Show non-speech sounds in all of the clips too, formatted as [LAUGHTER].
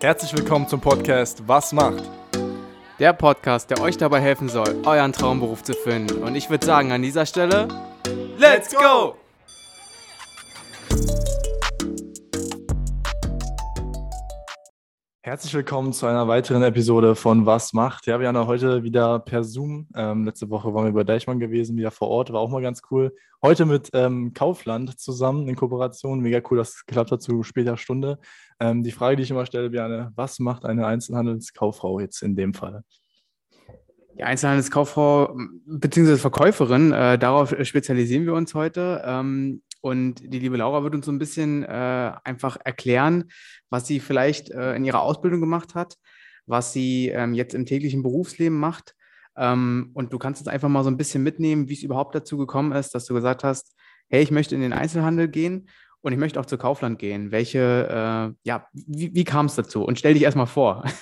Herzlich willkommen zum Podcast Was macht? Der Podcast, der euch dabei helfen soll, euren Traumberuf zu finden. Und ich würde sagen, an dieser Stelle, Let's go! Herzlich willkommen zu einer weiteren Episode von Was macht. Ja, wir haben ja heute wieder per Zoom. Ähm, letzte Woche waren wir bei Deichmann gewesen, wieder vor Ort, war auch mal ganz cool. Heute mit ähm, Kaufland zusammen in Kooperation. Mega cool, dass es geklappt hat zu später Stunde. Ähm, die Frage, die ich immer stelle, Björn, was macht eine Einzelhandelskauffrau jetzt in dem Fall? Die Einzelhandelskauffrau bzw. Verkäuferin, äh, darauf spezialisieren wir uns heute. Ähm, und die liebe Laura wird uns so ein bisschen äh, einfach erklären, was sie vielleicht äh, in ihrer Ausbildung gemacht hat, was sie ähm, jetzt im täglichen Berufsleben macht. Ähm, und du kannst uns einfach mal so ein bisschen mitnehmen, wie es überhaupt dazu gekommen ist, dass du gesagt hast, hey, ich möchte in den Einzelhandel gehen und ich möchte auch zu Kaufland gehen. Welche, äh, ja, wie, wie kam es dazu? Und stell dich erstmal vor. [LAUGHS]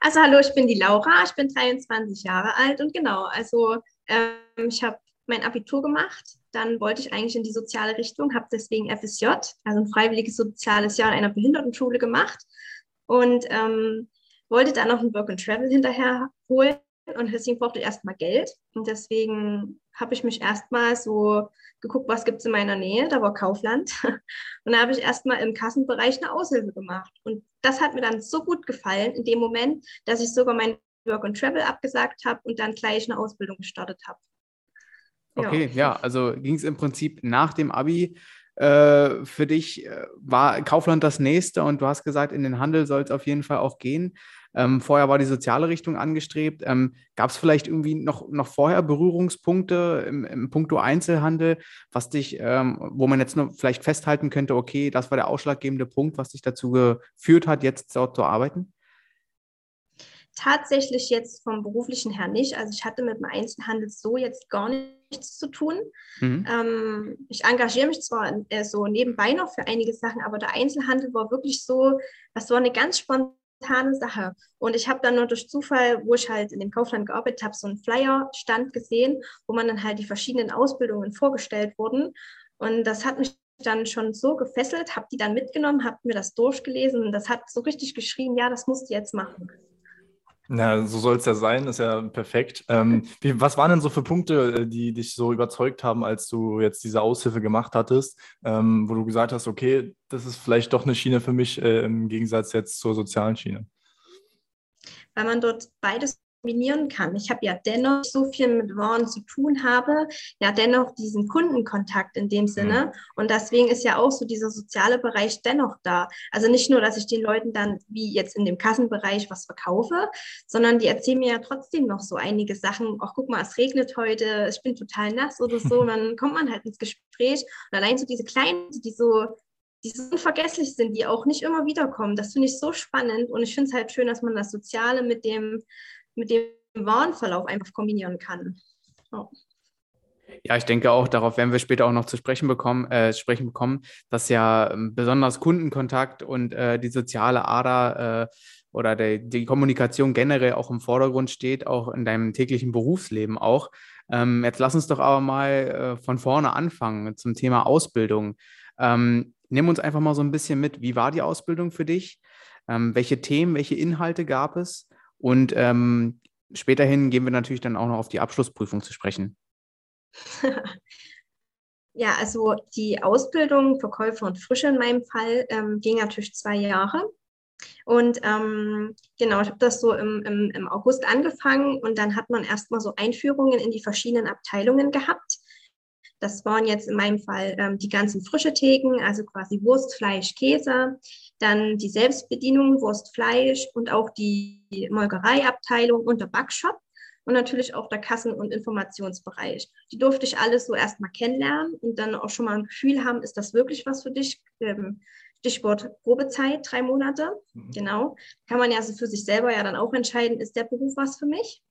Also hallo, ich bin die Laura, ich bin 23 Jahre alt und genau, also ähm, ich habe mein Abitur gemacht dann wollte ich eigentlich in die soziale Richtung, habe deswegen FSJ, also ein freiwilliges soziales Jahr in einer Behindertenschule gemacht und ähm, wollte dann noch ein Work and Travel hinterher holen und deswegen brauchte ich erstmal Geld und deswegen habe ich mich erstmal so geguckt, was gibt es in meiner Nähe, da war Kaufland [LAUGHS] und da habe ich erstmal im Kassenbereich eine Aushilfe gemacht und das hat mir dann so gut gefallen in dem Moment, dass ich sogar mein Work and Travel abgesagt habe und dann gleich eine Ausbildung gestartet habe. Okay, ja, ja also ging es im Prinzip nach dem Abi äh, für dich, äh, war Kaufland das nächste und du hast gesagt, in den Handel soll es auf jeden Fall auch gehen. Ähm, vorher war die soziale Richtung angestrebt. Ähm, Gab es vielleicht irgendwie noch, noch vorher Berührungspunkte im, im Punkto Einzelhandel, was dich, ähm, wo man jetzt nur vielleicht festhalten könnte, okay, das war der ausschlaggebende Punkt, was dich dazu geführt hat, jetzt dort zu arbeiten? Tatsächlich jetzt vom beruflichen her nicht. Also ich hatte mit dem Einzelhandel so jetzt gar nichts zu tun. Mhm. Ähm, ich engagiere mich zwar äh, so nebenbei noch für einige Sachen, aber der Einzelhandel war wirklich so, das war eine ganz spontane Sache. Und ich habe dann nur durch Zufall, wo ich halt in dem Kaufland gearbeitet habe, so einen Flyer-Stand gesehen, wo man dann halt die verschiedenen Ausbildungen vorgestellt wurden. Und das hat mich dann schon so gefesselt, habe die dann mitgenommen, habe mir das durchgelesen und das hat so richtig geschrien, ja, das musst du jetzt machen. Na, so soll es ja sein, ist ja perfekt. Ähm, wie, was waren denn so für Punkte, äh, die dich so überzeugt haben, als du jetzt diese Aushilfe gemacht hattest, ähm, wo du gesagt hast, okay, das ist vielleicht doch eine Schiene für mich äh, im Gegensatz jetzt zur sozialen Schiene? Weil man dort beides kombinieren kann. Ich habe ja dennoch so viel mit Waren zu tun habe, ja dennoch diesen Kundenkontakt in dem Sinne. Mhm. Und deswegen ist ja auch so dieser soziale Bereich dennoch da. Also nicht nur, dass ich den Leuten dann wie jetzt in dem Kassenbereich was verkaufe, sondern die erzählen mir ja trotzdem noch so einige Sachen. Ach, guck mal, es regnet heute, ich bin total nass oder so. Und [LAUGHS] dann kommt man halt ins Gespräch. Und allein so diese kleinen, die so die so unvergesslich sind, die auch nicht immer wiederkommen. Das finde ich so spannend und ich finde es halt schön, dass man das Soziale mit dem mit dem Warenverlauf einfach kombinieren kann. Oh. Ja, ich denke auch, darauf werden wir später auch noch zu sprechen bekommen, äh, sprechen bekommen, dass ja ähm, besonders Kundenkontakt und äh, die soziale Ader äh, oder der, die Kommunikation generell auch im Vordergrund steht, auch in deinem täglichen Berufsleben auch. Ähm, jetzt lass uns doch aber mal äh, von vorne anfangen zum Thema Ausbildung. Ähm, nimm uns einfach mal so ein bisschen mit. Wie war die Ausbildung für dich? Ähm, welche Themen, welche Inhalte gab es? Und ähm, späterhin gehen wir natürlich dann auch noch auf die Abschlussprüfung zu sprechen. [LAUGHS] ja, also die Ausbildung Verkäufer und Frische in meinem Fall ähm, ging natürlich zwei Jahre. Und ähm, genau, ich habe das so im, im, im August angefangen und dann hat man erstmal so Einführungen in die verschiedenen Abteilungen gehabt. Das waren jetzt in meinem Fall ähm, die ganzen frische Theken, also quasi Wurst, Fleisch, Käse, dann die Selbstbedienung, Wurst, Fleisch und auch die Molkereiabteilung und der Backshop und natürlich auch der Kassen- und Informationsbereich. Die durfte ich alles so erstmal kennenlernen und dann auch schon mal ein Gefühl haben, ist das wirklich was für dich? Ähm, Stichwort Probezeit, drei Monate. Mhm. Genau. Kann man ja also für sich selber ja dann auch entscheiden, ist der Beruf was für mich?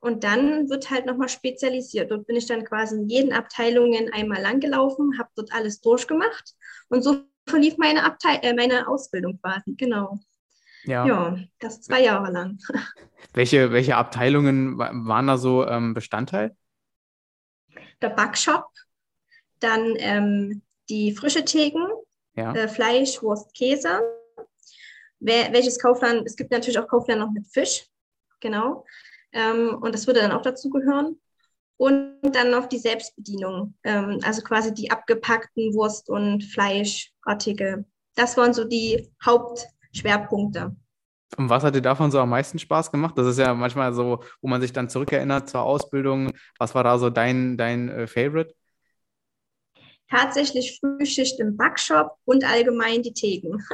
Und dann wird halt nochmal spezialisiert. Dort bin ich dann quasi in jeden Abteilungen einmal langgelaufen, habe dort alles durchgemacht. Und so verlief meine, Abteil äh, meine Ausbildung quasi, genau. Ja. ja, das zwei Jahre lang. [LAUGHS] Welche, welche Abteilungen waren da so ähm, Bestandteil? Der Backshop, dann ähm, die frische Theken, ja. äh, Fleisch, Wurst, Käse wer, welches Kaufland, es gibt natürlich auch Kaufland noch mit Fisch, genau. Ähm, und das würde dann auch dazu gehören. Und dann noch die Selbstbedienung, ähm, also quasi die abgepackten Wurst- und Fleischartikel. Das waren so die Hauptschwerpunkte. Und was hat dir davon so am meisten Spaß gemacht? Das ist ja manchmal so, wo man sich dann zurückerinnert zur Ausbildung. Was war da so dein, dein äh, Favorite? Tatsächlich Frühschicht im Backshop und allgemein die Theken. [LAUGHS]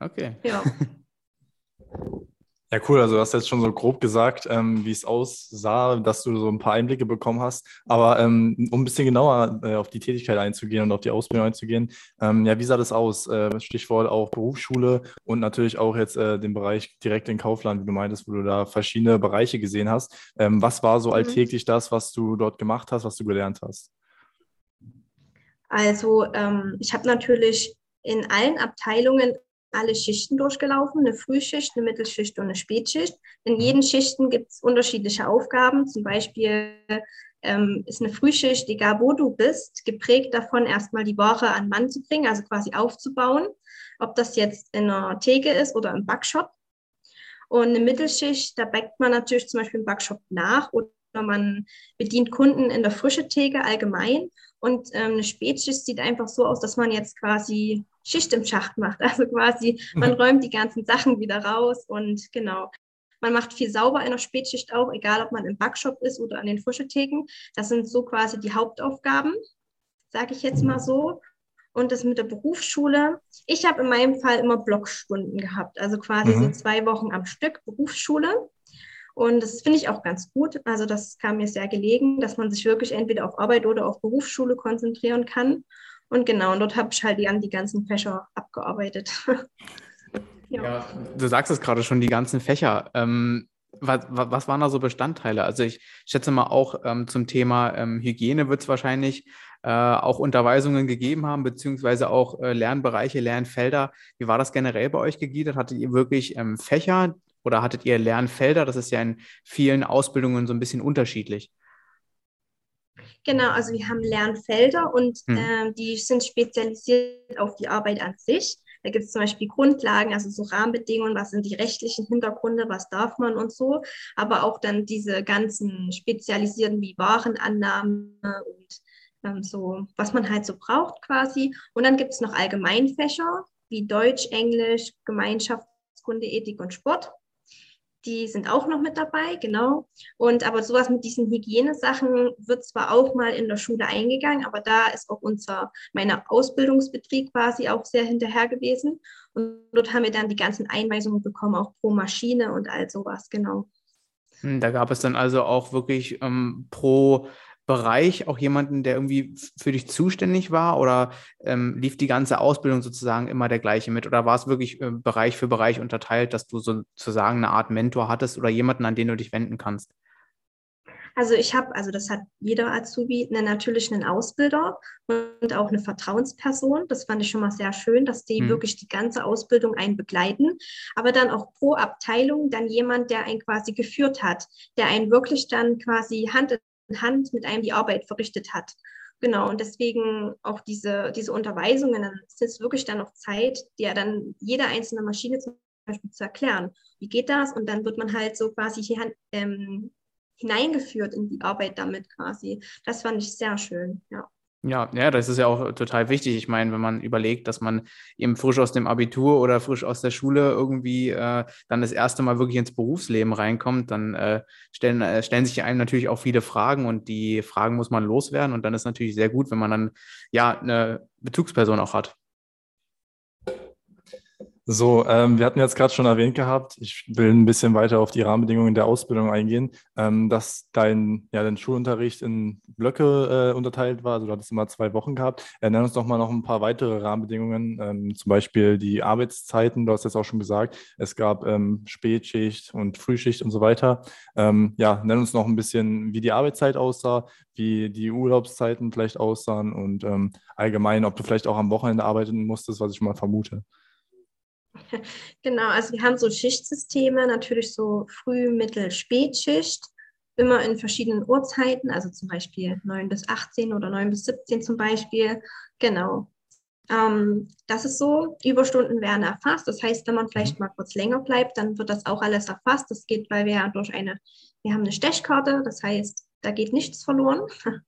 Okay. Ja. [LAUGHS] Ja, cool. Also du hast jetzt schon so grob gesagt, ähm, wie es aussah, dass du so ein paar Einblicke bekommen hast. Aber ähm, um ein bisschen genauer äh, auf die Tätigkeit einzugehen und auf die Ausbildung einzugehen, ähm, ja, wie sah das aus? Äh, Stichwort auch Berufsschule und natürlich auch jetzt äh, den Bereich direkt in Kaufland, wie du meintest, wo du da verschiedene Bereiche gesehen hast. Ähm, was war so mhm. alltäglich das, was du dort gemacht hast, was du gelernt hast? Also ähm, ich habe natürlich in allen Abteilungen alle Schichten durchgelaufen, eine Frühschicht, eine Mittelschicht und eine Spätschicht. In jeden Schichten gibt es unterschiedliche Aufgaben. Zum Beispiel ähm, ist eine Frühschicht, egal wo du bist, geprägt davon, erstmal die Ware an Mann zu bringen, also quasi aufzubauen. Ob das jetzt in einer Theke ist oder im Backshop. Und eine Mittelschicht, da backt man natürlich zum Beispiel im Backshop nach oder man bedient Kunden in der frische Theke allgemein. Und ähm, eine Spätschicht sieht einfach so aus, dass man jetzt quasi Schicht im Schacht macht. [LAUGHS] Also quasi, man mhm. räumt die ganzen Sachen wieder raus und genau. Man macht viel sauber in der Spätschicht auch, egal ob man im Backshop ist oder an den Frischetheken. Das sind so quasi die Hauptaufgaben, sage ich jetzt mal so. Und das mit der Berufsschule. Ich habe in meinem Fall immer Blockstunden gehabt, also quasi mhm. so zwei Wochen am Stück Berufsschule. Und das finde ich auch ganz gut. Also das kam mir sehr gelegen, dass man sich wirklich entweder auf Arbeit oder auf Berufsschule konzentrieren kann. Und genau, und dort habe ich halt die, die ganzen Fächer abgearbeitet. [LAUGHS] ja. ja. du sagst es gerade schon, die ganzen Fächer. Ähm, was, was, waren da so Bestandteile? Also ich schätze mal auch ähm, zum Thema ähm, Hygiene wird es wahrscheinlich äh, auch Unterweisungen gegeben haben, beziehungsweise auch äh, Lernbereiche, Lernfelder. Wie war das generell bei euch gegliedert? Hattet ihr wirklich ähm, Fächer oder hattet ihr Lernfelder? Das ist ja in vielen Ausbildungen so ein bisschen unterschiedlich. Genau, also wir haben Lernfelder und hm. äh, die sind spezialisiert auf die Arbeit an sich. Da gibt es zum Beispiel Grundlagen, also so Rahmenbedingungen, was sind die rechtlichen Hintergründe, was darf man und so, aber auch dann diese ganzen spezialisierten wie Warenannahme und ähm, so, was man halt so braucht quasi. Und dann gibt es noch Allgemeinfächer wie Deutsch, Englisch, Gemeinschaftskunde, Ethik und Sport die sind auch noch mit dabei, genau. Und aber sowas mit diesen Hygienesachen wird zwar auch mal in der Schule eingegangen, aber da ist auch unser, meine Ausbildungsbetrieb quasi auch sehr hinterher gewesen. Und dort haben wir dann die ganzen Einweisungen bekommen, auch pro Maschine und all sowas, genau. Hm, da gab es dann also auch wirklich ähm, pro Bereich auch jemanden, der irgendwie für dich zuständig war oder ähm, lief die ganze Ausbildung sozusagen immer der gleiche mit oder war es wirklich äh, Bereich für Bereich unterteilt, dass du sozusagen eine Art Mentor hattest oder jemanden, an den du dich wenden kannst? Also ich habe, also das hat jeder Azubi, einen, natürlich einen Ausbilder und auch eine Vertrauensperson. Das fand ich schon mal sehr schön, dass die hm. wirklich die ganze Ausbildung einen begleiten. Aber dann auch pro Abteilung dann jemand, der einen quasi geführt hat, der einen wirklich dann quasi Hand Hand mit einem die Arbeit verrichtet hat. Genau, und deswegen auch diese, diese Unterweisungen, dann ist es wirklich dann noch Zeit, der dann jede einzelne Maschine zum Beispiel zu erklären. Wie geht das? Und dann wird man halt so quasi hier ähm, hineingeführt in die Arbeit damit quasi. Das fand ich sehr schön, ja. Ja, ja, das ist ja auch total wichtig. Ich meine, wenn man überlegt, dass man eben frisch aus dem Abitur oder frisch aus der Schule irgendwie äh, dann das erste Mal wirklich ins Berufsleben reinkommt, dann äh, stellen, äh, stellen sich einem natürlich auch viele Fragen und die Fragen muss man loswerden. Und dann ist natürlich sehr gut, wenn man dann ja eine Bezugsperson auch hat. So, ähm, wir hatten jetzt gerade schon erwähnt gehabt, ich will ein bisschen weiter auf die Rahmenbedingungen der Ausbildung eingehen, ähm, dass dein, ja, dein Schulunterricht in Blöcke äh, unterteilt war, also du hattest immer zwei Wochen gehabt. Äh, nenn uns doch mal noch ein paar weitere Rahmenbedingungen, ähm, zum Beispiel die Arbeitszeiten, du hast jetzt auch schon gesagt, es gab ähm, Spätschicht und Frühschicht und so weiter. Ähm, ja, nenn uns noch ein bisschen, wie die Arbeitszeit aussah, wie die Urlaubszeiten vielleicht aussahen und ähm, allgemein, ob du vielleicht auch am Wochenende arbeiten musstest, was ich mal vermute. Genau, also wir haben so Schichtsysteme, natürlich so Früh-, Mittel-, Spätschicht, immer in verschiedenen Uhrzeiten, also zum Beispiel 9 bis 18 oder 9 bis 17 zum Beispiel. Genau. Ähm, das ist so, Überstunden werden erfasst. Das heißt, wenn man vielleicht mhm. mal kurz länger bleibt, dann wird das auch alles erfasst. Das geht, weil wir ja durch eine, wir haben eine Stechkarte, das heißt, da geht nichts verloren. [LAUGHS]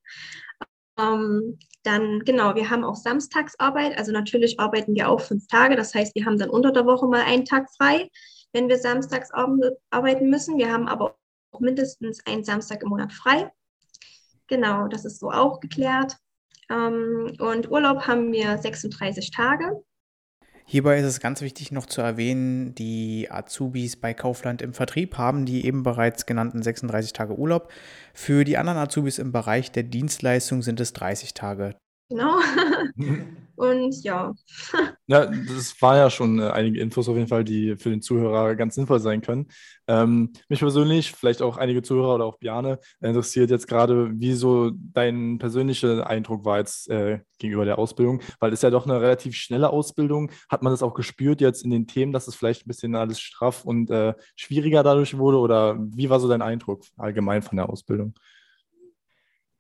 ähm, dann, genau, wir haben auch Samstagsarbeit. Also natürlich arbeiten wir auch fünf Tage. Das heißt, wir haben dann unter der Woche mal einen Tag frei, wenn wir samstags arbeiten müssen. Wir haben aber auch mindestens einen Samstag im Monat frei. Genau, das ist so auch geklärt. Ähm, und Urlaub haben wir 36 Tage. Hierbei ist es ganz wichtig noch zu erwähnen, die Azubis bei Kaufland im Vertrieb haben die eben bereits genannten 36 Tage Urlaub. Für die anderen Azubis im Bereich der Dienstleistung sind es 30 Tage. Genau. [LAUGHS] Und ja. [LAUGHS] Ja, das war ja schon äh, einige Infos auf jeden Fall, die für den Zuhörer ganz sinnvoll sein können. Ähm, mich persönlich, vielleicht auch einige Zuhörer oder auch Biane, interessiert jetzt gerade, wie so dein persönlicher Eindruck war jetzt äh, gegenüber der Ausbildung, weil es ja doch eine relativ schnelle Ausbildung. Hat man das auch gespürt jetzt in den Themen, dass es vielleicht ein bisschen alles straff und äh, schwieriger dadurch wurde? Oder wie war so dein Eindruck allgemein von der Ausbildung?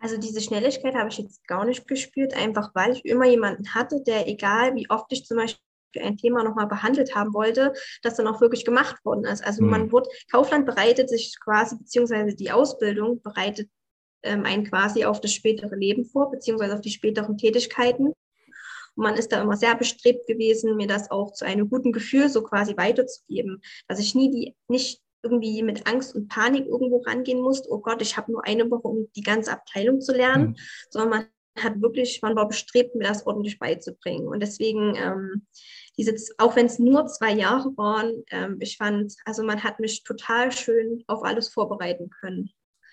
Also diese Schnelligkeit habe ich jetzt gar nicht gespürt, einfach weil ich immer jemanden hatte, der, egal wie oft ich zum Beispiel ein Thema nochmal behandelt haben wollte, das dann auch wirklich gemacht worden ist. Also mhm. man wurde, Kaufland bereitet sich quasi, beziehungsweise die Ausbildung bereitet ähm, einen quasi auf das spätere Leben vor, beziehungsweise auf die späteren Tätigkeiten. Und man ist da immer sehr bestrebt gewesen, mir das auch zu einem guten Gefühl so quasi weiterzugeben, dass ich nie die, nicht irgendwie mit Angst und Panik irgendwo rangehen musst, oh Gott, ich habe nur eine Woche, um die ganze Abteilung zu lernen, mhm. sondern man hat wirklich, man war bestrebt, mir das ordentlich beizubringen. Und deswegen, ähm, diese, auch wenn es nur zwei Jahre waren, ähm, ich fand, also man hat mich total schön auf alles vorbereiten können.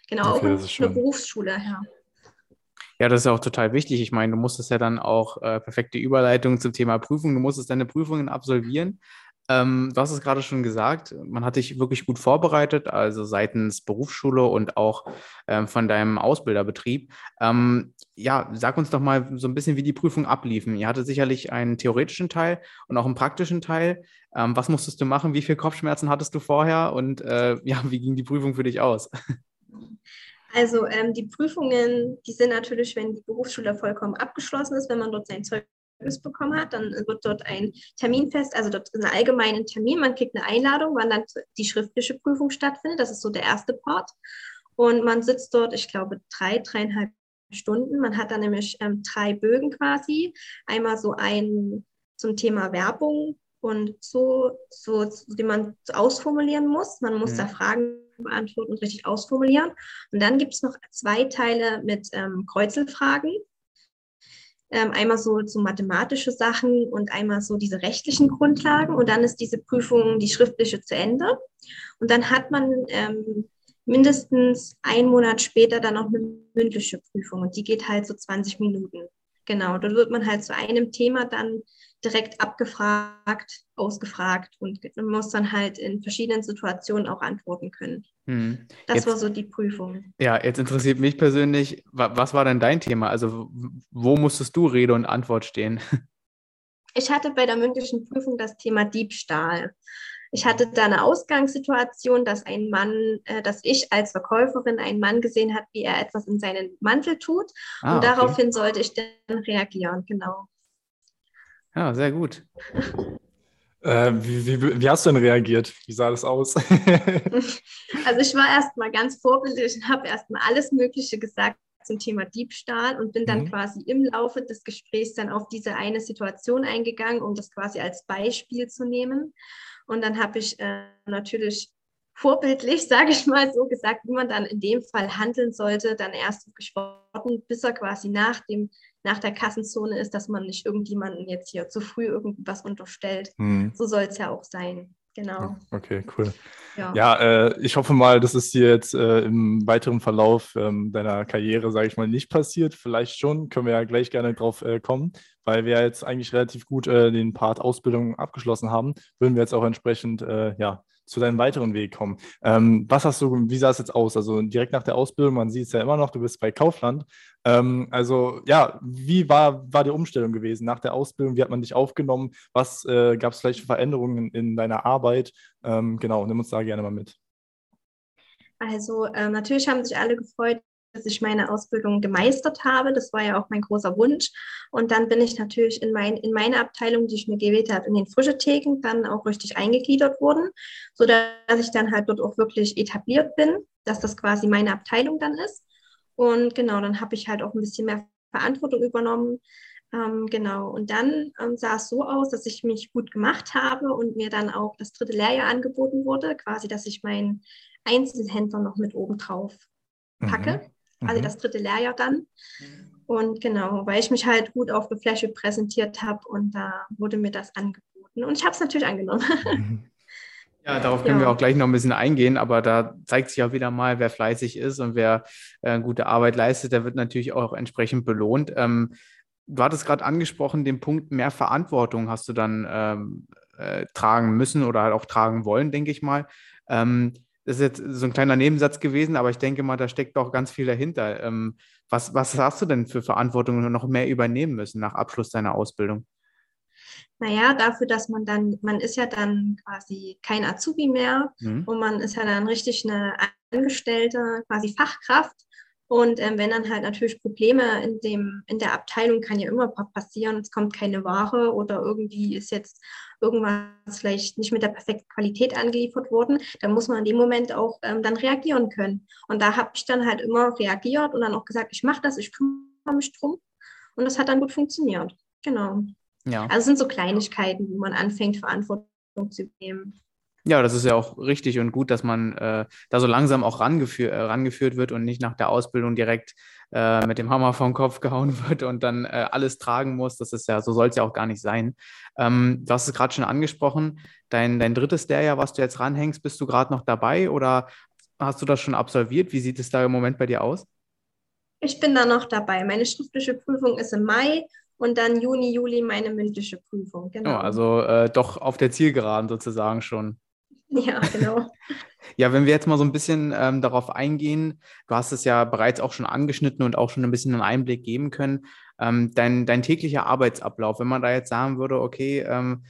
Genau, okay, auch in der Berufsschule, ja. Ja, das ist auch total wichtig. Ich meine, du musstest ja dann auch äh, perfekte Überleitung zum Thema Prüfung. Du musstest deine Prüfungen absolvieren. Ähm, du hast es gerade schon gesagt, man hat dich wirklich gut vorbereitet, also seitens Berufsschule und auch ähm, von deinem Ausbilderbetrieb. Ähm, ja, sag uns doch mal so ein bisschen, wie die Prüfungen abliefen. Ihr hattet sicherlich einen theoretischen Teil und auch einen praktischen Teil. Ähm, was musstest du machen? Wie viele Kopfschmerzen hattest du vorher? Und äh, [LAUGHS] ja, wie ging die Prüfung für dich aus? Also ähm, die Prüfungen, die sind natürlich, wenn die Berufsschule vollkommen abgeschlossen ist, wenn man dort sein Zeug bekommen hat, dann wird dort ein Termin fest, also dort ist ein allgemeiner Termin, man kriegt eine Einladung, wann dann die schriftliche Prüfung stattfindet, das ist so der erste Part. Und man sitzt dort, ich glaube, drei, dreieinhalb Stunden. Man hat dann nämlich ähm, drei Bögen quasi. Einmal so ein zum Thema Werbung und so, so, die man ausformulieren muss. Man muss mhm. da Fragen beantworten und richtig ausformulieren. Und dann gibt es noch zwei Teile mit ähm, Kreuzelfragen. Ähm, einmal so, so mathematische Sachen und einmal so diese rechtlichen Grundlagen. Und dann ist diese Prüfung, die schriftliche, zu Ende. Und dann hat man ähm, mindestens einen Monat später dann noch eine mündliche Prüfung. Und die geht halt so 20 Minuten. Genau, dort wird man halt zu einem Thema dann direkt abgefragt, ausgefragt und muss dann halt in verschiedenen Situationen auch antworten können. Hm. Das jetzt, war so die Prüfung. Ja, jetzt interessiert mich persönlich, was war denn dein Thema? Also wo musstest du Rede und Antwort stehen? [LAUGHS] Ich hatte bei der mündlichen Prüfung das Thema Diebstahl. Ich hatte da eine Ausgangssituation, dass ein Mann, äh, dass ich als Verkäuferin einen Mann gesehen hat, wie er etwas in seinen Mantel tut. Ah, und daraufhin sollte ich dann reagieren, genau. Ja, sehr gut. [LAUGHS] Äh, wie, wie, wie, hast du denn reagiert? Wie sah das aus? [LAUGHS] also ich war [LAUGHS] erstmal ganz vorbildlich und habe erstmal alles Mögliche gesagt zum Thema Diebstahl und bin dann mhm. quasi im Laufe des Gesprächs dann auf diese eine Situation eingegangen, um das quasi als Beispiel zu nehmen. Und dann habe ich äh, natürlich vorbildlich, [LAUGHS] sage ich mal so gesagt, wie man dann in dem Fall handeln sollte, dann erst gesprochen, bis er quasi nach dem nach der Kassenzone ist, dass man nicht irgendjemanden jetzt hier zu früh irgendwas unterstellt. Mhm. So soll es ja auch sein. Genau. Okay, cool. Ja, ja äh, ich hoffe mal, das ist dir jetzt äh, im weiteren Verlauf ähm, deiner Karriere, sage ich mal, nicht passiert. Vielleicht schon, können wir ja gleich gerne drauf äh, kommen, weil wir jetzt eigentlich relativ gut äh, den Part Ausbildung abgeschlossen haben. Würden wir jetzt auch entsprechend äh, ja, zu deinem weiteren Weg kommen. Ähm, was hast du, wie sah es jetzt aus? Also direkt nach der Ausbildung, man sieht es ja immer noch, du bist bei Kaufland. Ähm, also ja, wie war, war die Umstellung gewesen nach der Ausbildung? Wie hat man dich aufgenommen? Was äh, gab es vielleicht für Veränderungen in, in deiner Arbeit? Ähm, genau, nimm uns da gerne mal mit. Also äh, natürlich haben sich alle gefreut, dass ich meine Ausbildung gemeistert habe. Das war ja auch mein großer Wunsch. Und dann bin ich natürlich in, mein, in meine Abteilung, die ich mir gewählt habe, in den frische Theken, dann auch richtig eingegliedert worden, sodass ich dann halt dort auch wirklich etabliert bin, dass das quasi meine Abteilung dann ist. Und genau, dann habe ich halt auch ein bisschen mehr Verantwortung übernommen. Ähm, genau, und dann ähm, sah es so aus, dass ich mich gut gemacht habe und mir dann auch das dritte Lehrjahr angeboten wurde, quasi, dass ich meinen Einzelhändler noch mit oben drauf packe. Mhm also mhm. das dritte Lehrjahr dann. Und genau, weil ich mich halt gut auf der Fläche präsentiert habe und da wurde mir das angeboten. Und ich habe es natürlich angenommen. Mhm. [LAUGHS] Ja, darauf können ja. wir auch gleich noch ein bisschen eingehen, aber da zeigt sich auch wieder mal, wer fleißig ist und wer äh, gute Arbeit leistet, der wird natürlich auch entsprechend belohnt. Ähm, du hattest gerade angesprochen, den Punkt, mehr Verantwortung hast du dann ähm, äh, tragen müssen oder halt auch tragen wollen, denke ich mal. Ähm, das ist jetzt so ein kleiner Nebensatz gewesen, aber ich denke mal, da steckt auch ganz viel dahinter. Ähm, was, was hast du denn für Verantwortung noch mehr übernehmen müssen nach Abschluss deiner Ausbildung? Naja, dafür, dass man dann, man ist ja dann quasi kein Azubi mehr mhm. und man ist ja dann richtig eine Angestellte, quasi Fachkraft. Und ähm, wenn dann halt natürlich Probleme in, dem, in der Abteilung kann ja immer passieren, es kommt keine Ware oder irgendwie ist jetzt irgendwas vielleicht nicht mit der perfekten Qualität angeliefert worden, dann muss man in dem Moment auch ähm, dann reagieren können. Und da habe ich dann halt immer reagiert und dann auch gesagt, ich mache das, ich kümmere mich drum. Und das hat dann gut funktioniert. Genau. Ja. Also es sind so Kleinigkeiten, wo man anfängt, Verantwortung zu nehmen. Ja, das ist ja auch richtig und gut, dass man äh, da so langsam auch rangeführ, äh, rangeführt wird und nicht nach der Ausbildung direkt äh, mit dem Hammer vom Kopf [LAUGHS] gehauen wird und dann äh, alles tragen muss. Das ist ja, so soll es ja auch gar nicht sein. Ähm, du hast es gerade schon angesprochen, dein, dein drittes Lehrjahr, was du jetzt ranhängst, bist du gerade noch dabei oder hast du das schon absolviert? Wie sieht es da im Moment bei dir aus? Ich bin da noch dabei. Meine schriftliche Prüfung ist im Mai und dann Juni, Juli meine mündliche Prüfung. Genau. Oh, also äh, doch auf der Zielgeraden sozusagen schon. [LAUGHS] Ja, genau. ja, wenn wir jetzt mal so ein bisschen ähm, darauf eingehen, du hast es ja bereits auch schon angeschnitten und auch schon ein bisschen einen Einblick geben können, ähm, dein, dein täglicher Arbeitsablauf, wenn man da jetzt sagen würde, okay, ähm,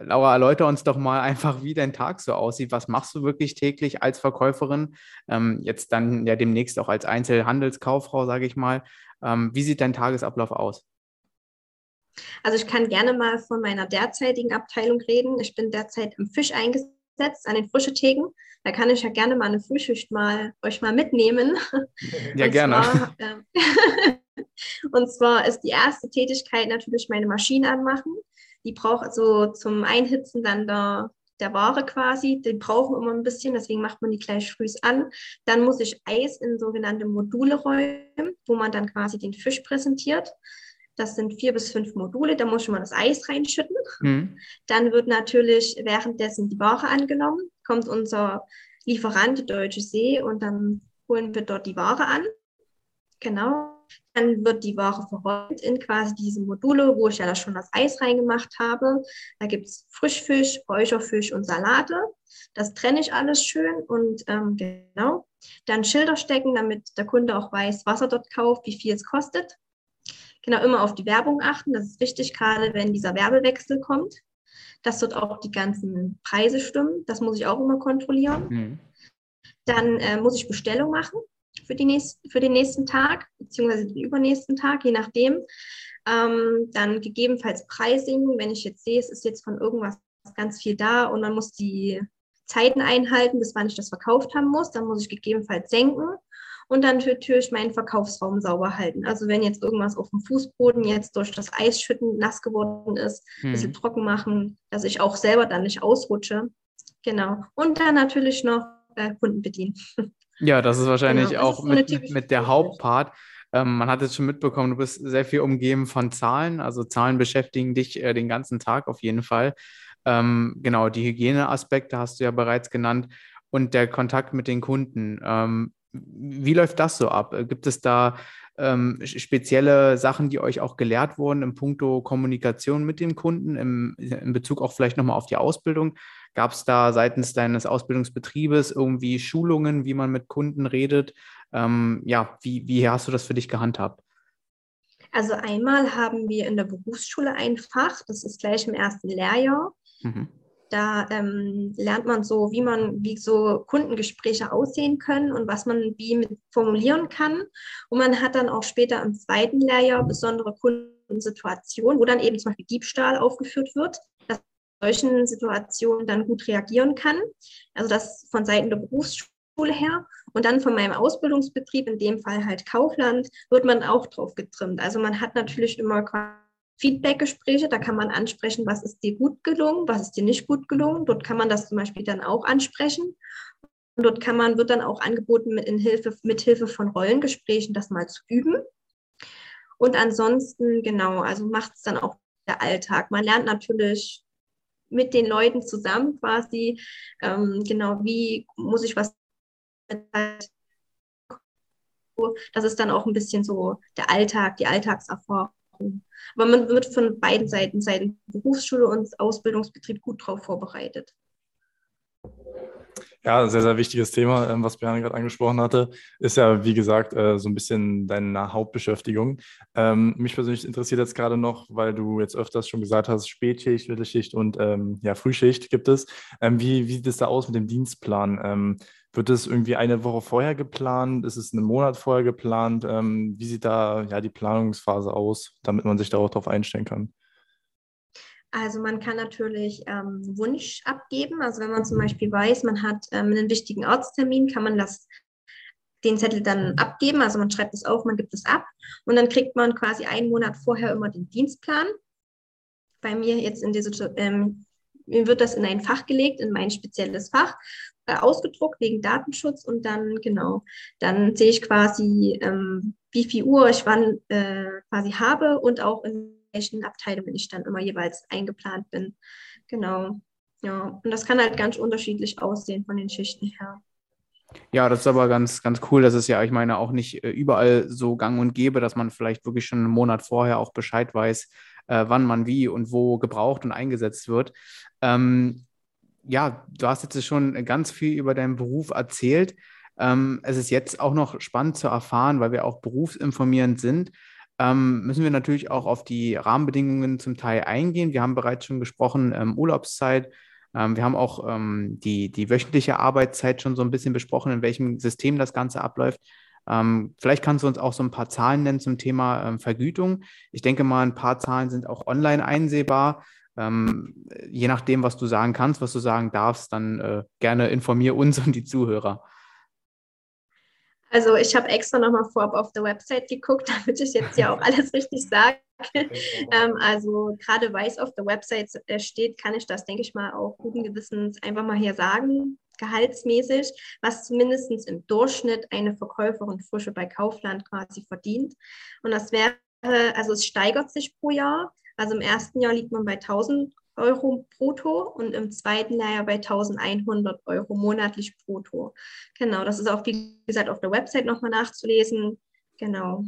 Laura, erläutere uns doch mal einfach, wie dein Tag so aussieht. Was machst du wirklich täglich als Verkäuferin? Ähm, jetzt dann ja demnächst auch als Einzelhandelskauffrau, sage ich mal. Ähm, wie sieht dein Tagesablauf aus? Also ich kann gerne mal von meiner derzeitigen Abteilung reden. Ich bin derzeit im Fisch eingesetzt setzt an den frischen Theken. Da kann ich ja gerne mal eine Frühschicht mal euch mal mitnehmen. [LAUGHS] Ja, und gerne. Zwar, äh, [LAUGHS] und zwar ist die erste Tätigkeit natürlich meine Maschine anmachen. Die braucht so zum Einhitzen dann der, der Ware quasi. Die brauchen immer ein bisschen, deswegen macht man die gleich früh an. Dann muss ich Eis in sogenannte Module räumen, wo man dann quasi den Fisch präsentiert. Das sind vier bis fünf Module, da muss man das Eis reinschütten. Mhm. Dann wird natürlich währenddessen die Ware angenommen, kommt unser Lieferant, Deutsche See, und dann holen wir dort die Ware an. Genau. Dann wird die Ware verrollt in quasi diese Module, wo ich ja da schon das Eis reingemacht habe. Da gibt es Frischfisch, Räucherfisch und Salate. Das trenne ich alles schön und ähm, genau. Dann Schilder stecken, damit der Kunde auch weiß, was er dort kauft, wie viel es kostet. Genau, immer auf die Werbung achten. Das ist wichtig, gerade wenn dieser Werbewechsel kommt, dass dort auch die ganzen Preise stimmen. Das muss ich auch immer kontrollieren. Mhm. Dann äh, muss ich Bestellung machen für, die nächst, für den nächsten Tag, beziehungsweise den übernächsten Tag, je nachdem. Ähm, dann gegebenenfalls Preising, wenn ich jetzt sehe, es ist jetzt von irgendwas ganz viel da und man muss die Zeiten einhalten, bis wann ich das verkauft haben muss, dann muss ich gegebenenfalls senken und dann natürlich meinen Verkaufsraum sauber halten. Also wenn jetzt irgendwas auf dem Fußboden jetzt durch das Eisschütten nass geworden ist, ein bisschen hm. trocken machen, dass ich auch selber dann nicht ausrutsche. Genau. Und dann natürlich noch äh, Kunden bedienen. [LAUGHS] Ja, das ist wahrscheinlich genau. auch mit, mit, mit, der Hauptpart. Ähm, man hat jetzt schon mitbekommen, du bist sehr viel umgeben von Zahlen. Also Zahlen beschäftigen dich äh, den ganzen Tag auf jeden Fall. Ähm, genau, die Hygieneaspekte hast du ja bereits genannt und der Kontakt mit den Kunden. Ähm, wie läuft das so ab? Gibt es da ähm, spezielle Sachen, die euch auch gelehrt wurden im Punkto Kommunikation mit dem Kunden, im, in Bezug auch vielleicht nochmal auf die Ausbildung? Gab es da seitens deines Ausbildungsbetriebes irgendwie Schulungen, wie man mit Kunden redet? Ähm, ja, wie, wie hast du das für dich gehandhabt? Also einmal haben wir in der Berufsschule ein Fach, das ist gleich im ersten Lehrjahr. Mhm Da ähm, lernt man so, wie man, wie so Kundengespräche aussehen können und was man wie formulieren kann. Und man hat dann auch später im zweiten Lehrjahr besondere Kundensituationen, wo dann eben zum Beispiel Diebstahl aufgeführt wird, dass solchen Situationen dann gut reagieren kann. Also das von Seiten der Berufsschule her. Und dann von meinem Ausbildungsbetrieb, in dem Fall halt Kaufland, wird man auch drauf getrimmt. Also man hat natürlich immer quasi Feedback-Gespräche, da kann man ansprechen, was ist dir gut gelungen, was ist dir nicht gut gelungen. Dort kann man das zum Beispiel dann auch ansprechen. Und dort kann man, wird dann auch angeboten, mit, Hilfe, mit von Rollengesprächen das mal zu üben. Und ansonsten, genau, also macht es dann auch der Alltag. Man lernt natürlich mit den Leuten zusammen quasi, ähm, genau, wie muss ich was. Das ist dann auch ein bisschen so der Alltag, die Alltagserfahrung. Aber man wird von beiden Seiten, Seiten Berufsschule und Ausbildungsbetrieb gut darauf vorbereitet. Ja, sehr, sehr wichtiges Thema, ähm, was Björn gerade angesprochen hatte, ist ja, wie gesagt, äh, so ein bisschen deine Hauptbeschäftigung. Ähm, mich persönlich interessiert jetzt gerade noch, weil du jetzt öfters schon gesagt hast, Spätschicht, Mittelschicht und ähm, ja, Frühschicht gibt es. Wie, wie sieht es da aus mit dem Dienstplan? Wird es irgendwie eine Woche vorher geplant? Ist es einen Monat vorher geplant? Ähm, wie sieht da ja die Planungsphase aus, damit man sich darauf einstellen kann? Also man kann natürlich ähm, Wunsch abgeben. Also wenn man zum Beispiel weiß, man hat ähm, einen wichtigen Arzttermin, kann man das, den Zettel dann abgeben. Also man schreibt es auf, man gibt es ab und dann kriegt man quasi einen Monat vorher immer den Dienstplan. Bei mir jetzt in dieser, ähm, mir wird das in ein Fach gelegt, in mein spezielles Fach äh, ausgedruckt wegen Datenschutz und dann, genau, dann sehe ich quasi, ähm, wie viel Uhr ich wann äh, quasi habe und auch in welchen Abteilungen ich dann immer jeweils eingeplant bin. Genau. Ja, und das kann halt ganz unterschiedlich aussehen von den Schichten her. Ja, das ist aber ganz, ganz cool. Das ist ja, ich meine, auch nicht äh, überall so gang und gäbe, dass man vielleicht wirklich schon einen Monat vorher auch Bescheid weiß, äh, wann man wie und wo gebraucht und eingesetzt wird. Ähm, ja, du hast jetzt schon ganz viel über deinen Beruf erzählt. Ähm, es ist jetzt auch noch spannend zu erfahren, weil wir auch berufsinformierend sind. Ähm, müssen wir natürlich auch auf die Rahmenbedingungen zum Teil eingehen. Wir haben bereits schon gesprochen, ähm, Urlaubszeit. Ähm, wir haben auch ähm, die, die wöchentliche Arbeitszeit schon so ein bisschen besprochen, in welchem System das Ganze abläuft. Ähm, vielleicht kannst du uns auch so ein paar Zahlen nennen zum Thema Vergütung. Ich denke mal, ein paar Zahlen sind auch online einsehbar. Ähm, je nachdem, was du sagen kannst, was du sagen darfst, dann äh, gerne informier uns und die Zuhörer. Also ich habe extra nochmal vorab auf der Website geguckt, [LAUGHS] damit ich jetzt ja auch alles richtig sage. ähm, also gerade weil es auf der Website äh, steht, kann ich das, denke ich mal, auch guten Gewissens einfach mal hier sagen, gehaltsmäßig, was zumindest im Durchschnitt eine Verkäuferin Frische bei Kaufland quasi verdient. Und das wäre, also es steigert sich pro Jahr. Also im ersten Jahr liegt man bei 1000 Euro brutto und im zweiten Lehrjahr bei 1100 Euro monatlich brutto. Genau, das ist auch, wie gesagt, auf der Website nochmal nachzulesen. Genau,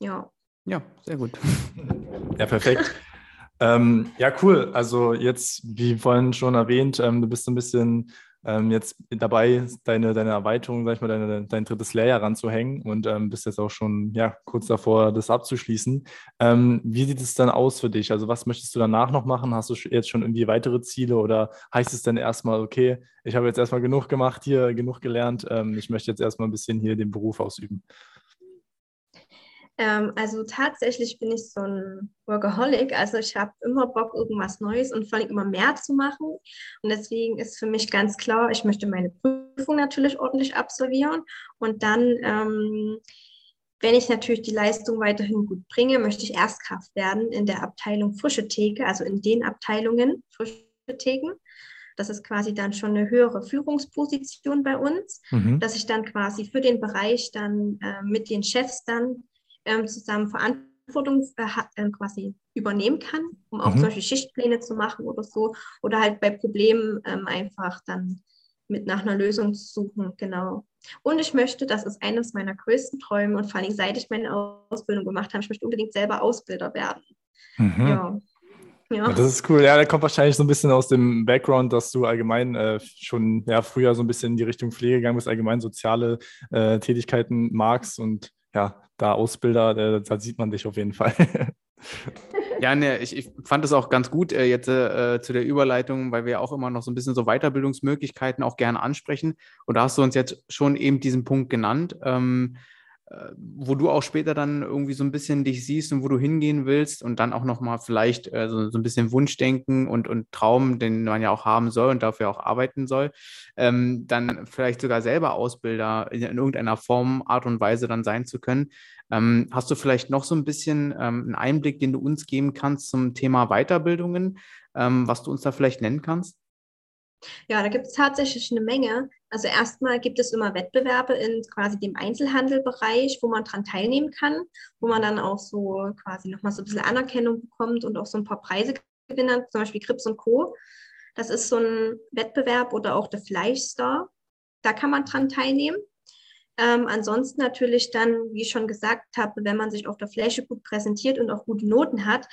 ja. Ja, sehr gut. [LAUGHS] Ja, perfekt. ähm, ja, cool. Also jetzt, wie vorhin schon erwähnt, ähm, du bist ein bisschen ähm, jetzt dabei, deine, deine Erweiterung, sag ich mal, deine, dein drittes Lehrjahr ranzuhängen und ähm, bist jetzt auch schon ja, kurz davor, das abzuschließen. Ähm, wie sieht es dann aus für dich? Also was möchtest du danach noch machen? Hast du jetzt schon irgendwie weitere Ziele oder heißt es dann erstmal, okay, ich habe jetzt erstmal genug gemacht hier, genug gelernt, ähm, ich möchte jetzt erstmal ein bisschen hier den Beruf ausüben? Ähm, also tatsächlich bin ich so ein Workaholic. Also ich habe immer Bock, irgendwas Neues und vor allem immer mehr zu machen. Und deswegen ist für mich ganz klar, ich möchte meine Prüfung natürlich ordentlich absolvieren. Und dann, ähm, wenn ich natürlich die Leistung weiterhin gut bringe, möchte ich Erstkraft werden in der Abteilung frische Theke, also in den Abteilungen frische Theken. Das ist quasi dann schon eine höhere Führungsposition bei uns, mhm. dass ich dann quasi für den Bereich dann äh, mit den Chefs dann ähm, zusammen Verantwortung äh, äh, quasi übernehmen kann, um auch mhm. solche Schichtpläne zu machen oder so. Oder halt bei Problemen ähm, einfach dann mit nach einer Lösung zu suchen, genau. Und ich möchte, das ist eines meiner größten Träume und vor allem seit ich meine Ausbildung gemacht habe, ich möchte unbedingt selber Ausbilder werden. Mhm. Ja. Ja. Das ist cool. Ja, der kommt wahrscheinlich so ein bisschen aus dem Background, dass du allgemein äh, schon ja, früher so ein bisschen in die Richtung Pflege gegangen bist, allgemein soziale äh, Tätigkeiten magst und ja, da Ausbilder, da, da sieht man dich auf jeden Fall. [LAUGHS] Ja, ne, ich, ich fand es auch ganz gut äh, jetzt äh, zu der Überleitung, weil wir auch immer noch so ein bisschen so Weiterbildungsmöglichkeiten auch gerne ansprechen. Und da hast du uns jetzt schon eben diesen Punkt genannt. Ähm, äh, wo du auch später dann irgendwie so ein bisschen dich siehst und wo du hingehen willst und dann auch nochmal vielleicht äh, so, so, ein bisschen Wunschdenken und, und Traum, den man ja auch haben soll und dafür auch arbeiten soll, ähm, dann vielleicht sogar selber Ausbilder in, in, irgendeiner Form, Art und Weise dann sein zu können. Ähm, hast du vielleicht noch so ein bisschen ähm, einen Einblick, den du uns geben kannst zum Thema Weiterbildungen, ähm, was du uns da vielleicht nennen kannst? Ja, da gibt es tatsächlich eine Menge. Also erstmal gibt es immer Wettbewerbe in quasi dem Einzelhandelbereich, wo man dran teilnehmen kann, wo man dann auch so quasi nochmal so ein bisschen Anerkennung bekommt und auch so ein paar Preise gewinnen, zum Beispiel Grips und Co. Das ist so ein Wettbewerb oder auch der Fleischstar. Da kann man dran teilnehmen. Ähm, ansonsten natürlich dann, wie ich schon gesagt habe, wenn man sich auf der Fläche gut präsentiert und auch gute Noten hat,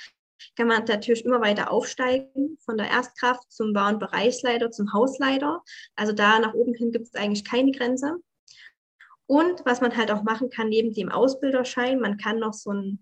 kann man natürlich immer weiter aufsteigen, von der Erstkraft zum Bauernbereichsleiter, zum Hausleiter. Also da nach oben hin gibt es eigentlich keine Grenze. Und was man halt auch machen kann, neben dem Ausbilderschein, man kann noch so ein,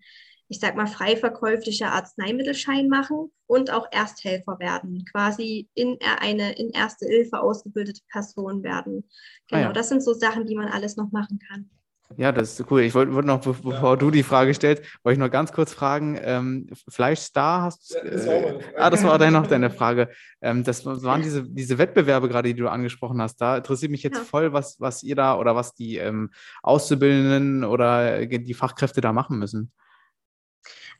ich sag mal, frei verkäuflicher Arzneimittelschein machen und auch Ersthelfer werden, quasi in eine in Erste Hilfe ausgebildete Person werden. Genau, ah ja. das sind so Sachen, die man alles noch machen kann. Ja, das ist cool. Ich wollte wollt noch, bevor ja. du die Frage stellst, wollte ich noch ganz kurz fragen, ähm, Fleischstar hast ja, das äh, Ah, das war dann noch deine Frage. Ähm, das waren diese, diese Wettbewerbe gerade, die du angesprochen hast. Da interessiert mich jetzt ja. voll, was, was ihr da oder was die ähm, Auszubildenden oder die Fachkräfte da machen müssen.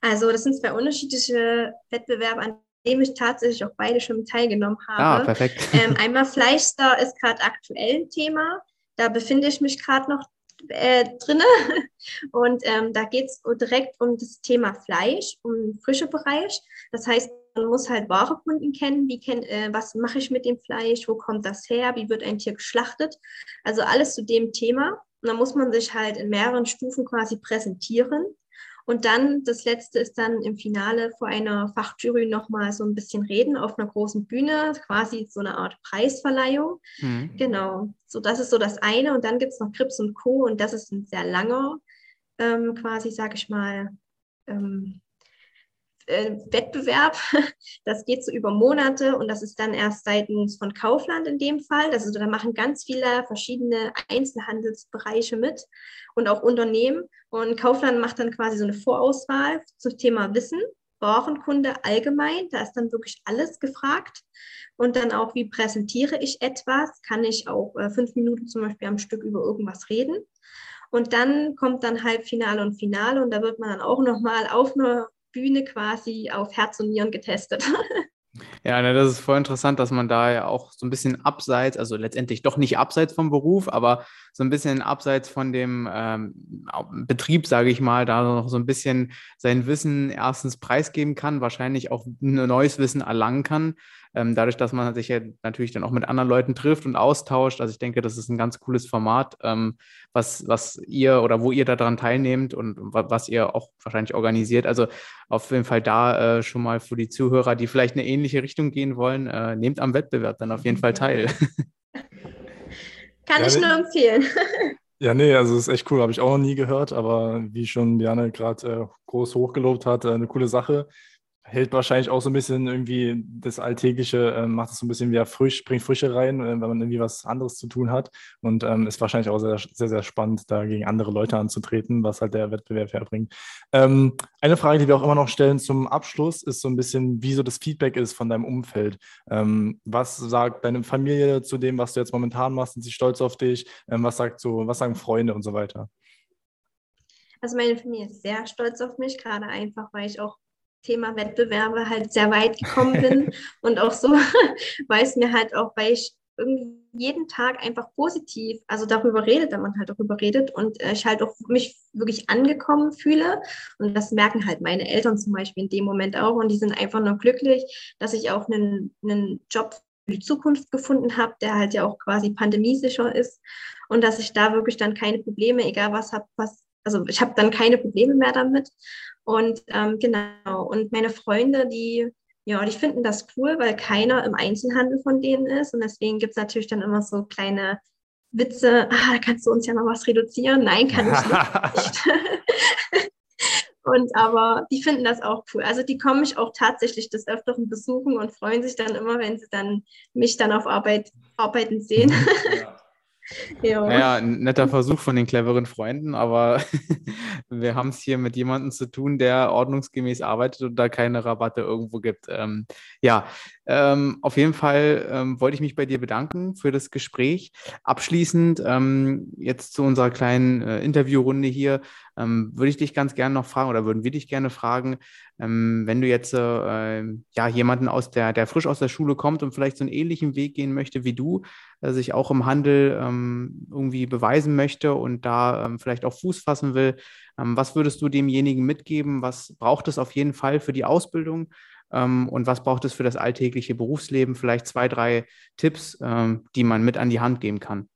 Also das sind zwei unterschiedliche Wettbewerbe, an denen ich tatsächlich auch beide schon teilgenommen ah, habe. Ah, perfekt. Ähm, einmal Fleischstar ist gerade aktuell ein Thema. Da befinde ich mich gerade noch äh, drin. [LAUGHS] Und ähm, da geht es direkt um das Thema Fleisch, um frische Bereich. Das heißt, man muss halt wahre Kunden kennen, wie kenn, äh, was mache ich mit dem Fleisch, wo kommt das her, wie wird ein Tier geschlachtet. Also alles zu dem Thema. Und da muss man sich halt in mehreren Stufen quasi präsentieren. Und dann, das letzte ist dann im Finale vor einer Fachjury nochmal so ein bisschen reden auf einer großen Bühne, quasi so eine Art Preisverleihung. Mhm. Genau, so das ist so das eine. Und dann gibt es noch Krips und Co. Und das ist ein sehr langer, ähm, quasi, sage ich mal, ähm, äh, Wettbewerb. [LAUGHS] Das geht so über Monate und das ist dann erst seitens von Kaufland in dem Fall. Also da machen ganz viele verschiedene Einzelhandelsbereiche mit und auch Unternehmen. Und Kaufland macht dann quasi so eine Vorauswahl zum Thema Wissen, Warenkunde allgemein. Da ist dann wirklich alles gefragt. Und dann auch, wie präsentiere ich etwas? Kann ich auch äh, fünf Minuten zum Beispiel am Stück über irgendwas reden? Und dann kommt dann Halbfinale und Finale und da wird man dann auch nochmal auf einer Bühne quasi auf Herz und Nieren getestet. [LAUGHS] Ja, ne, das ist voll interessant, dass man da ja auch so ein bisschen abseits, also letztendlich doch nicht abseits vom Beruf, aber so ein bisschen abseits von dem ähm, Betrieb, sage ich mal, da noch so ein bisschen sein Wissen erstens preisgeben kann, wahrscheinlich auch ein neues Wissen erlangen kann, ähm, dadurch, dass man sich ja natürlich dann auch mit anderen Leuten trifft und austauscht. Also ich denke, das ist ein ganz cooles Format, ähm, was, was ihr oder wo ihr daran teilnehmt und was ihr auch wahrscheinlich organisiert. Also auf jeden Fall da äh, schon mal für die Zuhörer, die vielleicht eine ähnliche Richtung gehen wollen, äh, nehmt am Wettbewerb dann auf jeden Fall teil. [LAUGHS] Kann ja, ich nur empfehlen. [LAUGHS] Ja, nee, also es ist echt cool, habe ich auch noch nie gehört, aber wie schon Diane gerade äh, groß hochgelobt hat, äh, eine coole Sache hält wahrscheinlich auch so ein bisschen irgendwie das Alltägliche, äh, macht es so ein bisschen wieder frisch, bringt Frische rein, äh, wenn man irgendwie was anderes zu tun hat. Und ähm, ist wahrscheinlich auch sehr, sehr, sehr spannend, da gegen andere Leute anzutreten, was halt der Wettbewerb herbringt. Ähm, eine Frage, die wir auch immer noch stellen zum Abschluss, ist so ein bisschen, wie so das Feedback ist von deinem Umfeld. Ähm, was sagt deine Familie zu dem, was du jetzt momentan machst? Sind sie stolz auf dich? Ähm, was sagt so, was sagen Freunde und so weiter? Also meine Familie ist sehr stolz auf mich, gerade einfach, weil ich auch Thema Wettbewerbe halt sehr weit gekommen bin [LAUGHS] und auch so, [LAUGHS] weil es mir halt auch, weil ich irgendwie jeden Tag einfach positiv, also darüber redet, wenn man halt darüber redet und äh, ich halt auch mich wirklich angekommen fühle. Und das merken halt meine Eltern zum Beispiel in dem Moment auch und die sind einfach nur glücklich, dass ich auch einen, einen Job für die Zukunft gefunden habe, der halt ja auch quasi pandemiesicher ist und dass ich da wirklich dann keine Probleme, egal was habe, was also ich habe dann keine Probleme mehr damit. Und ähm, genau, und meine Freunde, die, ja, die finden das cool, weil keiner im Einzelhandel von denen ist. Und deswegen gibt es natürlich dann immer so kleine Witze, ah, kannst du uns ja noch was reduzieren? Nein, kann ich nicht. [LAUGHS] Und aber die finden das auch cool. Also die kommen mich auch tatsächlich des Öfteren besuchen und freuen sich dann immer, wenn sie dann mich dann auf Arbeit arbeiten sehen. Ja. Ja. Naja, netter Versuch von den cleveren Freunden, aber [LAUGHS] wir haben es hier mit jemandem zu tun, der ordnungsgemäß arbeitet und da keine Rabatte irgendwo gibt. Ähm, ja, ähm, auf jeden Fall ähm, wollte ich mich bei dir bedanken für das Gespräch. Abschließend ähm, jetzt zu unserer kleinen äh, Interviewrunde hier ähm, würde ich dich ganz gerne noch fragen oder würden wir dich gerne fragen, ähm, wenn du jetzt äh, ja jemanden aus der, der frisch aus der Schule kommt und vielleicht so einen ähnlichen Weg gehen möchte wie du, äh, sich auch im Handel ähm, irgendwie beweisen möchte und da ähm, vielleicht auch Fuß fassen will, ähm, was würdest du demjenigen mitgeben? Was braucht es auf jeden Fall für die Ausbildung? Ähm, und was braucht es für das alltägliche Berufsleben? Vielleicht zwei, drei Tipps, die man mit an die Hand geben kann.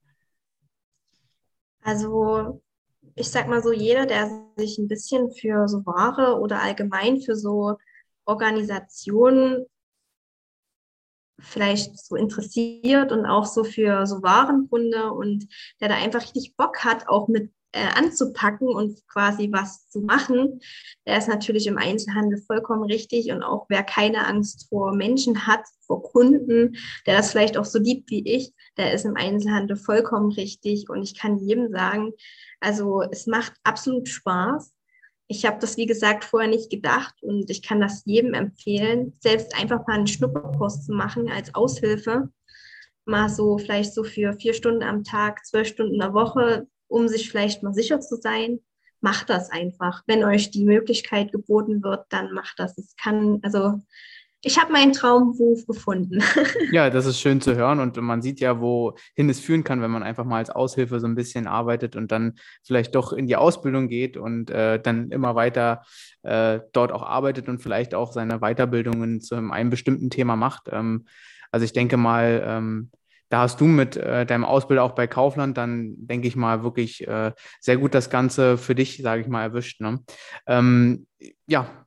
Also ich sag mal so, jeder, der sich ein bisschen für so Ware oder allgemein für so Organisationen vielleicht so interessiert und auch so für so Warenkunde und der da einfach richtig Bock hat, auch mit äh, anzupacken und quasi was zu machen, der ist natürlich im Einzelhandel vollkommen richtig. Und auch wer keine Angst vor Menschen hat, vor Kunden, der das vielleicht auch so liebt wie ich, der ist im Einzelhandel vollkommen richtig. Und ich kann jedem sagen, also es macht absolut Spaß. Ich habe das, wie gesagt, vorher nicht gedacht und ich kann das jedem empfehlen, selbst einfach mal einen Schnupperkurs zu machen als Aushilfe. Mal so vielleicht so für vier Stunden am Tag, zwölf Stunden in der Woche, um sich vielleicht mal sicher zu sein. Macht das einfach. Wenn euch die Möglichkeit geboten wird, dann macht das. Es kann, also ich habe meinen Traumberuf gefunden. [LAUGHS] ja, das ist schön zu hören und man sieht ja, wohin es führen kann, wenn man einfach mal als Aushilfe so ein bisschen arbeitet und dann vielleicht doch in die Ausbildung geht und äh, dann immer weiter äh, dort auch arbeitet und vielleicht auch seine Weiterbildungen zu einem bestimmten Thema macht. Ähm, also ich denke mal, ähm, da hast du mit äh, deinem Ausbilder auch bei Kaufland dann, denke ich mal, wirklich äh, sehr gut das Ganze für dich, sage ich mal, erwischt. Ne? Ähm, ja,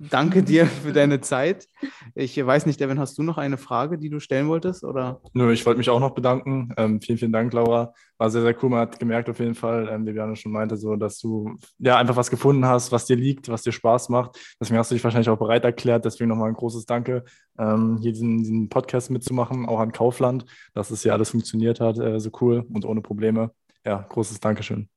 Danke dir für deine Zeit. Ich weiß nicht, Devin, hast du noch eine Frage, die du stellen wolltest? Oder? Nö, ich wollte mich auch noch bedanken. Ähm, vielen, vielen Dank, Laura. War sehr, sehr cool. Man hat gemerkt auf jeden Fall, ähm, wie Viviane schon meinte, so, dass du ja einfach was gefunden hast, was dir liegt, was dir Spaß macht. Deswegen hast du dich wahrscheinlich auch bereit erklärt. Deswegen nochmal ein großes Danke, ähm, hier diesen, diesen, Podcast mitzumachen, auch an Kaufland, dass es hier alles funktioniert hat, äh, so cool und ohne Probleme. Ja, großes Dankeschön.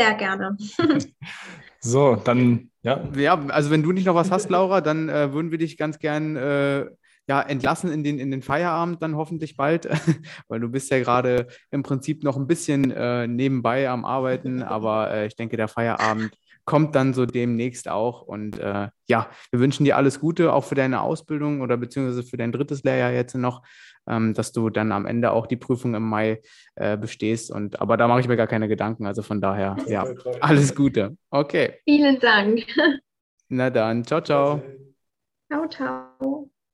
Sehr gerne. [LAUGHS] so, dann ja. ja, also wenn du nicht noch was hast, Laura, dann äh, würden wir dich ganz gern äh, ja, entlassen in den, in den Feierabend dann hoffentlich bald, [LAUGHS] weil du bist ja gerade im Prinzip noch ein bisschen äh, nebenbei am Arbeiten, aber äh, ich denke, der Feierabend kommt dann so demnächst auch. Und äh, ja, wir wünschen dir alles Gute, auch für deine Ausbildung oder beziehungsweise für dein drittes Lehrjahr jetzt noch, ähm, dass du dann am Ende auch die Prüfung im Mai äh, bestehst. Und aber da mache ich mir gar keine Gedanken. Also von daher, ja, alles Gute. Okay. Vielen Dank. Na dann, ciao, ciao. Ciao, ciao.